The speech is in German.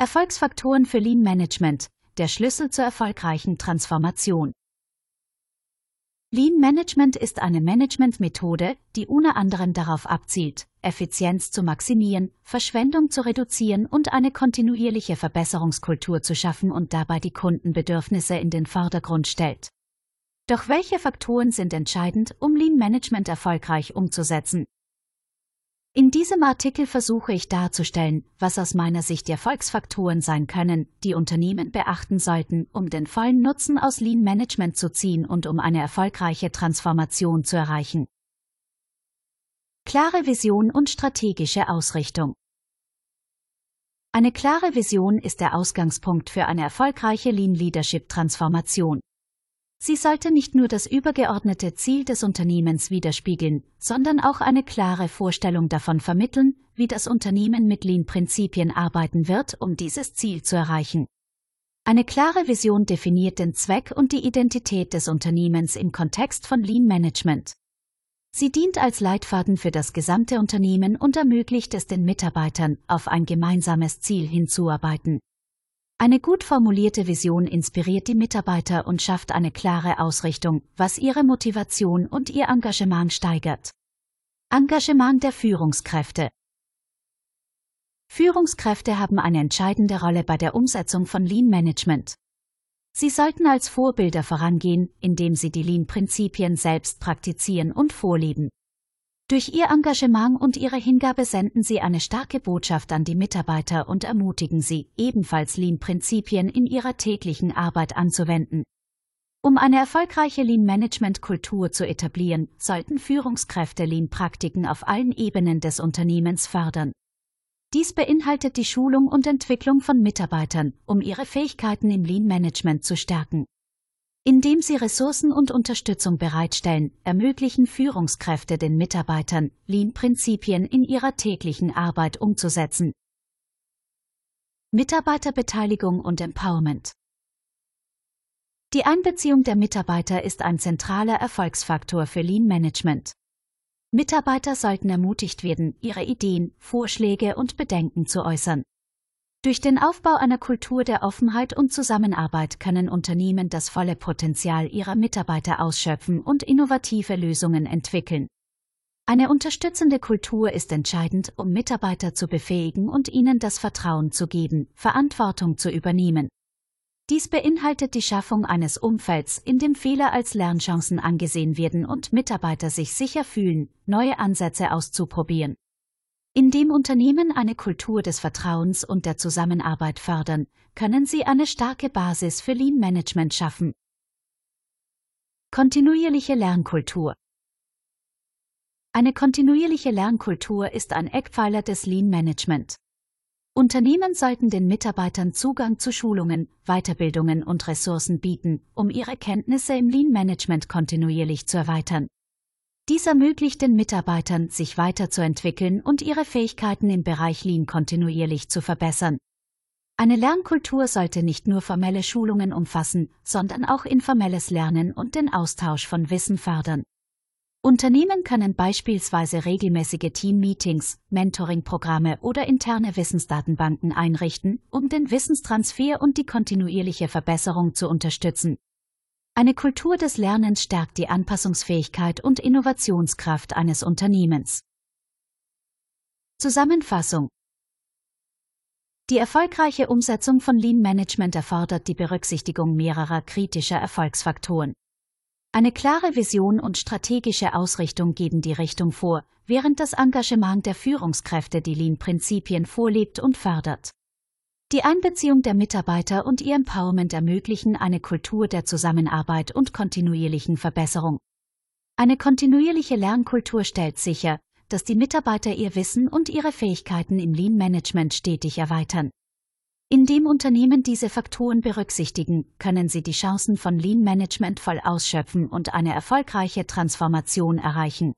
Erfolgsfaktoren für Lean Management, der Schlüssel zur erfolgreichen Transformation. Lean Management ist eine Managementmethode, die unter anderem darauf abzielt, Effizienz zu maximieren, Verschwendung zu reduzieren und eine kontinuierliche Verbesserungskultur zu schaffen und dabei die Kundenbedürfnisse in den Vordergrund stellt. Doch welche Faktoren sind entscheidend, um Lean Management erfolgreich umzusetzen? In diesem Artikel versuche ich darzustellen, was aus meiner Sicht die Erfolgsfaktoren sein können, die Unternehmen beachten sollten, um den vollen Nutzen aus Lean Management zu ziehen und um eine erfolgreiche Transformation zu erreichen. Klare Vision und strategische Ausrichtung. Eine klare Vision ist der Ausgangspunkt für eine erfolgreiche Lean Leadership Transformation. Sie sollte nicht nur das übergeordnete Ziel des Unternehmens widerspiegeln, sondern auch eine klare Vorstellung davon vermitteln, wie das Unternehmen mit Lean-Prinzipien arbeiten wird, um dieses Ziel zu erreichen. Eine klare Vision definiert den Zweck und die Identität des Unternehmens im Kontext von Lean Management. Sie dient als Leitfaden für das gesamte Unternehmen und ermöglicht es den Mitarbeitern, auf ein gemeinsames Ziel hinzuarbeiten. Eine gut formulierte Vision inspiriert die Mitarbeiter und schafft eine klare Ausrichtung, was ihre Motivation und ihr Engagement steigert. Engagement der Führungskräfte Führungskräfte haben eine entscheidende Rolle bei der Umsetzung von Lean Management. Sie sollten als Vorbilder vorangehen, indem sie die Lean-Prinzipien selbst praktizieren und vorleben. Durch ihr Engagement und ihre Hingabe senden sie eine starke Botschaft an die Mitarbeiter und ermutigen sie, ebenfalls Lean-Prinzipien in ihrer täglichen Arbeit anzuwenden. Um eine erfolgreiche Lean-Management-Kultur zu etablieren, sollten Führungskräfte Lean-Praktiken auf allen Ebenen des Unternehmens fördern. Dies beinhaltet die Schulung und Entwicklung von Mitarbeitern, um ihre Fähigkeiten im Lean-Management zu stärken. Indem sie Ressourcen und Unterstützung bereitstellen, ermöglichen Führungskräfte den Mitarbeitern, Lean-Prinzipien in ihrer täglichen Arbeit umzusetzen. Mitarbeiterbeteiligung und Empowerment Die Einbeziehung der Mitarbeiter ist ein zentraler Erfolgsfaktor für Lean Management. Mitarbeiter sollten ermutigt werden, ihre Ideen, Vorschläge und Bedenken zu äußern. Durch den Aufbau einer Kultur der Offenheit und Zusammenarbeit können Unternehmen das volle Potenzial ihrer Mitarbeiter ausschöpfen und innovative Lösungen entwickeln. Eine unterstützende Kultur ist entscheidend, um Mitarbeiter zu befähigen und ihnen das Vertrauen zu geben, Verantwortung zu übernehmen. Dies beinhaltet die Schaffung eines Umfelds, in dem Fehler als Lernchancen angesehen werden und Mitarbeiter sich sicher fühlen, neue Ansätze auszuprobieren. Indem Unternehmen eine Kultur des Vertrauens und der Zusammenarbeit fördern, können sie eine starke Basis für Lean Management schaffen. Kontinuierliche Lernkultur Eine kontinuierliche Lernkultur ist ein Eckpfeiler des Lean Management. Unternehmen sollten den Mitarbeitern Zugang zu Schulungen, Weiterbildungen und Ressourcen bieten, um ihre Kenntnisse im Lean Management kontinuierlich zu erweitern. Dies ermöglicht den Mitarbeitern, sich weiterzuentwickeln und ihre Fähigkeiten im Bereich Lean kontinuierlich zu verbessern. Eine Lernkultur sollte nicht nur formelle Schulungen umfassen, sondern auch informelles Lernen und den Austausch von Wissen fördern. Unternehmen können beispielsweise regelmäßige Team-Meetings, Mentoring-Programme oder interne Wissensdatenbanken einrichten, um den Wissenstransfer und die kontinuierliche Verbesserung zu unterstützen. Eine Kultur des Lernens stärkt die Anpassungsfähigkeit und Innovationskraft eines Unternehmens. Zusammenfassung Die erfolgreiche Umsetzung von Lean Management erfordert die Berücksichtigung mehrerer kritischer Erfolgsfaktoren. Eine klare Vision und strategische Ausrichtung geben die Richtung vor, während das Engagement der Führungskräfte die Lean-Prinzipien vorlebt und fördert. Die Einbeziehung der Mitarbeiter und ihr Empowerment ermöglichen eine Kultur der Zusammenarbeit und kontinuierlichen Verbesserung. Eine kontinuierliche Lernkultur stellt sicher, dass die Mitarbeiter ihr Wissen und ihre Fähigkeiten im Lean Management stetig erweitern. Indem Unternehmen diese Faktoren berücksichtigen, können sie die Chancen von Lean Management voll ausschöpfen und eine erfolgreiche Transformation erreichen.